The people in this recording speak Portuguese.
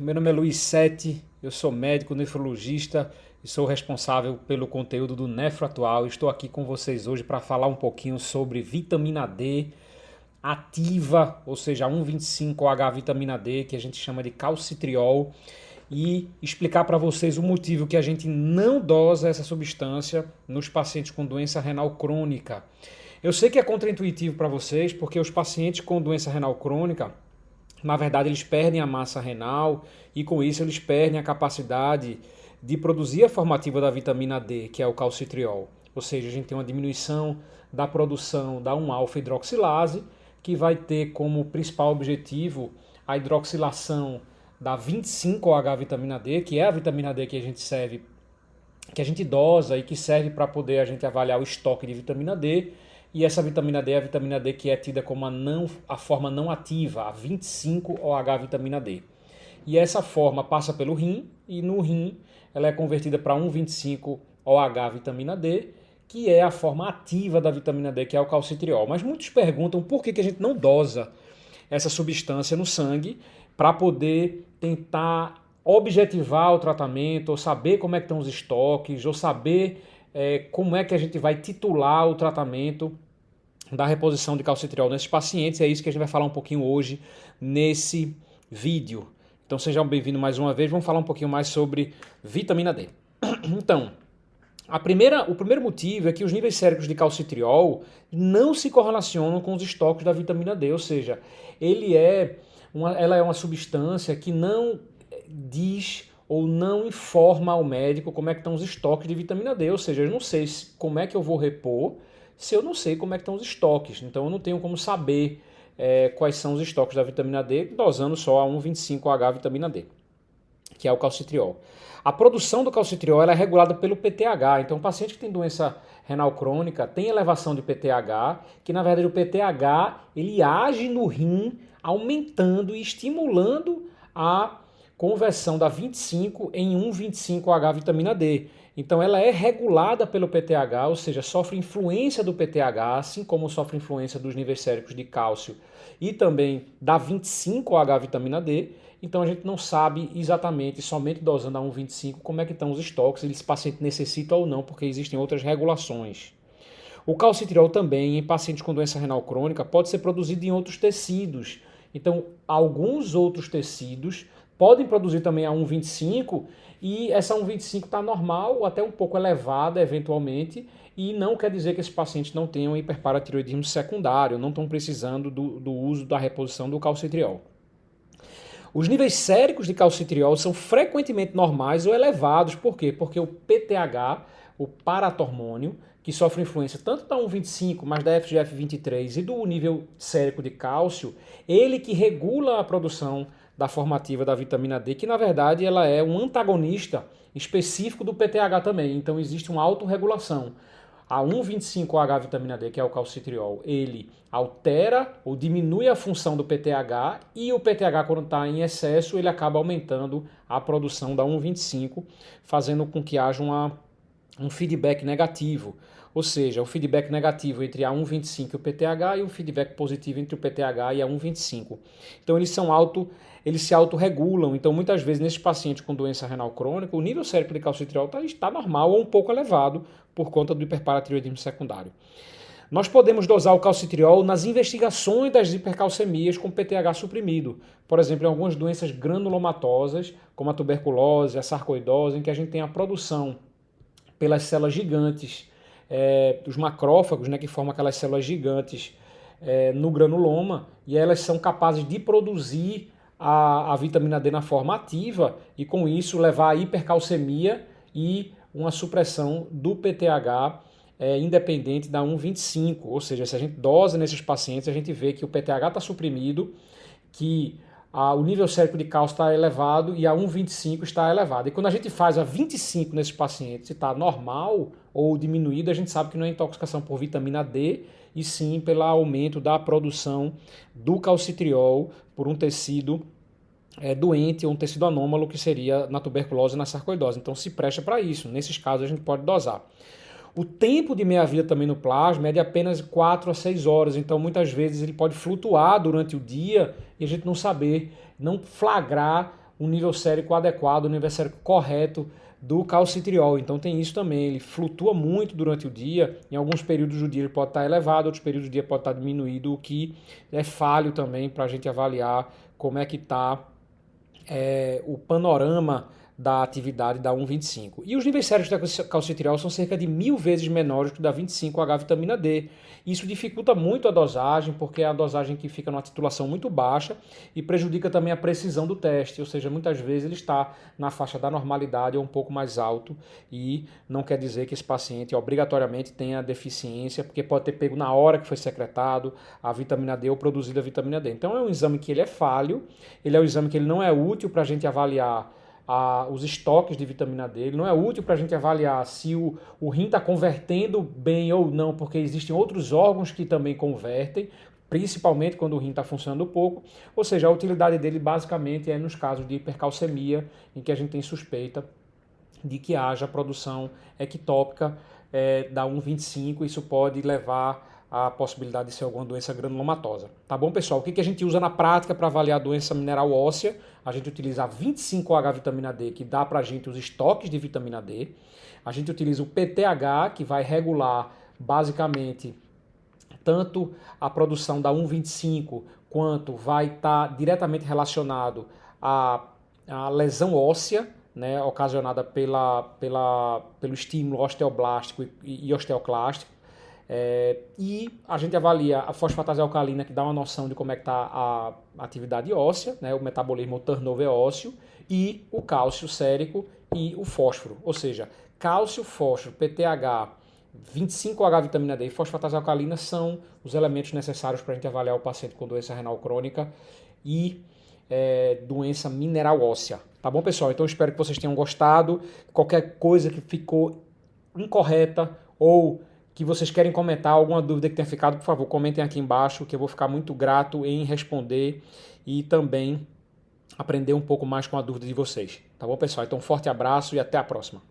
Meu nome é Luiz Sete, eu sou médico nefrologista e sou responsável pelo conteúdo do Nefro Atual. Estou aqui com vocês hoje para falar um pouquinho sobre vitamina D ativa, ou seja, 1,25OH vitamina D, que a gente chama de calcitriol, e explicar para vocês o motivo que a gente não dosa essa substância nos pacientes com doença renal crônica. Eu sei que é contraintuitivo para vocês, porque os pacientes com doença renal crônica, na verdade, eles perdem a massa renal e com isso eles perdem a capacidade de produzir a formativa da vitamina D, que é o calcitriol. Ou seja, a gente tem uma diminuição da produção da 1-alfa-hidroxilase, que vai ter como principal objetivo a hidroxilação da 25OH vitamina D, que é a vitamina D que a gente serve, que a gente dosa e que serve para poder a gente avaliar o estoque de vitamina D. E essa vitamina D é a vitamina D que é tida como a, não, a forma não ativa, a 25OH vitamina D. E essa forma passa pelo rim e no rim ela é convertida para 1,25OH vitamina D que é a forma ativa da vitamina D, que é o calcitriol. Mas muitos perguntam por que, que a gente não dosa essa substância no sangue para poder tentar objetivar o tratamento, ou saber como é que estão os estoques, ou saber é, como é que a gente vai titular o tratamento da reposição de calcitriol nesses pacientes. É isso que a gente vai falar um pouquinho hoje nesse vídeo. Então sejam bem-vindos mais uma vez. Vamos falar um pouquinho mais sobre vitamina D. Então, a primeira, o primeiro motivo é que os níveis séricos de calcitriol não se correlacionam com os estoques da vitamina D, ou seja, ele é uma, ela é uma substância que não diz ou não informa ao médico como é que estão os estoques de vitamina D, ou seja, eu não sei como é que eu vou repor se eu não sei como é que estão os estoques, então eu não tenho como saber é, quais são os estoques da vitamina D dosando só a 1,25H vitamina D, que é o calcitriol. A produção do calcitriol é regulada pelo PTH. Então, o paciente que tem doença renal crônica tem elevação de PTH, que na verdade o PTH ele age no rim, aumentando e estimulando a conversão da 25 em 1,25H vitamina D. Então ela é regulada pelo PTH, ou seja, sofre influência do PTH, assim como sofre influência dos níveis séricos de cálcio e também da 25H vitamina D. Então a gente não sabe exatamente, somente dosando a 1,25, como é que estão os estoques, se esse paciente necessita ou não, porque existem outras regulações. O calcitriol também, em pacientes com doença renal crônica, pode ser produzido em outros tecidos. Então, alguns outros tecidos podem produzir também a 1,25 e essa 1,25 está normal ou até um pouco elevada eventualmente e não quer dizer que esses pacientes não tenham hiperparatiroidismo secundário, não estão precisando do, do uso da reposição do calcitriol. Os níveis séricos de calcitriol são frequentemente normais ou elevados. Por quê? Porque o PTH, o paratormônio, que sofre influência tanto da 1,25, mas da FGF23 e do nível sérico de cálcio, ele que regula a produção da formativa da vitamina D, que na verdade ela é um antagonista específico do PTH também. Então existe uma autorregulação a 1,25H vitamina D, que é o calcitriol, ele altera ou diminui a função do PTH e o PTH, quando está em excesso, ele acaba aumentando a produção da 1,25, fazendo com que haja uma, um feedback negativo. Ou seja, o feedback negativo entre a 1,25 e o PTH e o feedback positivo entre o PTH e a 1,25. Então eles são auto eles se autorregulam. Então, muitas vezes, nesses pacientes com doença renal crônica, o nível sérico de calcitriol está, está normal ou um pouco elevado por conta do hiperparatiroidismo secundário. Nós podemos dosar o calcitriol nas investigações das hipercalcemias com PTH suprimido. Por exemplo, em algumas doenças granulomatosas, como a tuberculose, a sarcoidose, em que a gente tem a produção pelas células gigantes, é, dos macrófagos, né, que formam aquelas células gigantes é, no granuloma, e elas são capazes de produzir a, a vitamina D na forma ativa e com isso levar a hipercalcemia e uma supressão do PTH é, independente da 1,25. Ou seja, se a gente dosa nesses pacientes, a gente vê que o PTH está suprimido, que a, o nível sérico de cálcio está elevado e a 1,25 está elevado. E quando a gente faz a 25 nesses pacientes e está normal ou diminuído, a gente sabe que não é intoxicação por vitamina D, e sim pelo aumento da produção do calcitriol por um tecido é, doente ou um tecido anômalo, que seria na tuberculose e na sarcoidose. Então se presta para isso. Nesses casos a gente pode dosar. O tempo de meia-vida também no plasma é de apenas 4 a 6 horas, então muitas vezes ele pode flutuar durante o dia e a gente não saber, não flagrar um nível sérico adequado, um nível sérico correto do calcitriol. Então tem isso também, ele flutua muito durante o dia, em alguns períodos do dia ele pode estar elevado, outros períodos do dia pode estar diminuído, o que é falho também para a gente avaliar como é que está é, o panorama da atividade da 1,25. E os níveis séricos da calcitriol são cerca de mil vezes menores que o da 25H-vitamina D. Isso dificulta muito a dosagem, porque é a dosagem que fica numa titulação muito baixa e prejudica também a precisão do teste, ou seja, muitas vezes ele está na faixa da normalidade ou um pouco mais alto e não quer dizer que esse paciente obrigatoriamente tenha deficiência, porque pode ter pego na hora que foi secretado a vitamina D ou produzida a vitamina D. Então é um exame que ele é falho, ele é um exame que ele não é útil para a gente avaliar a, os estoques de vitamina D. Ele não é útil para a gente avaliar se o, o rim está convertendo bem ou não, porque existem outros órgãos que também convertem, principalmente quando o rim está funcionando pouco. Ou seja, a utilidade dele basicamente é nos casos de hipercalcemia, em que a gente tem suspeita de que haja produção ectópica é, da 1,25. Isso pode levar a possibilidade de ser alguma doença granulomatosa. Tá bom, pessoal? O que, a gente usa na prática para avaliar a doença mineral óssea? A gente utiliza a 25H vitamina D, que dá para a gente os estoques de vitamina D. A gente utiliza o PTH, que vai regular basicamente tanto a produção da 1,25 quanto vai estar tá diretamente relacionado à, à lesão óssea, né, ocasionada pela, pela, pelo estímulo osteoblástico e, e osteoclástico. É, e a gente avalia a fosfatase alcalina, que dá uma noção de como é que está a atividade óssea, né, o metabolismo, o turnover ósseo, e o cálcio sérico e o fósforo. Ou seja, cálcio, fósforo, PTH, 25H vitamina D e fosfatase alcalina são os elementos necessários para a gente avaliar o paciente com doença renal crônica e é, doença mineral óssea. Tá bom, pessoal? Então espero que vocês tenham gostado. Qualquer coisa que ficou incorreta ou que vocês querem comentar, alguma dúvida que tenha ficado, por favor, comentem aqui embaixo, que eu vou ficar muito grato em responder e também aprender um pouco mais com a dúvida de vocês. Tá bom, pessoal? Então, um forte abraço e até a próxima.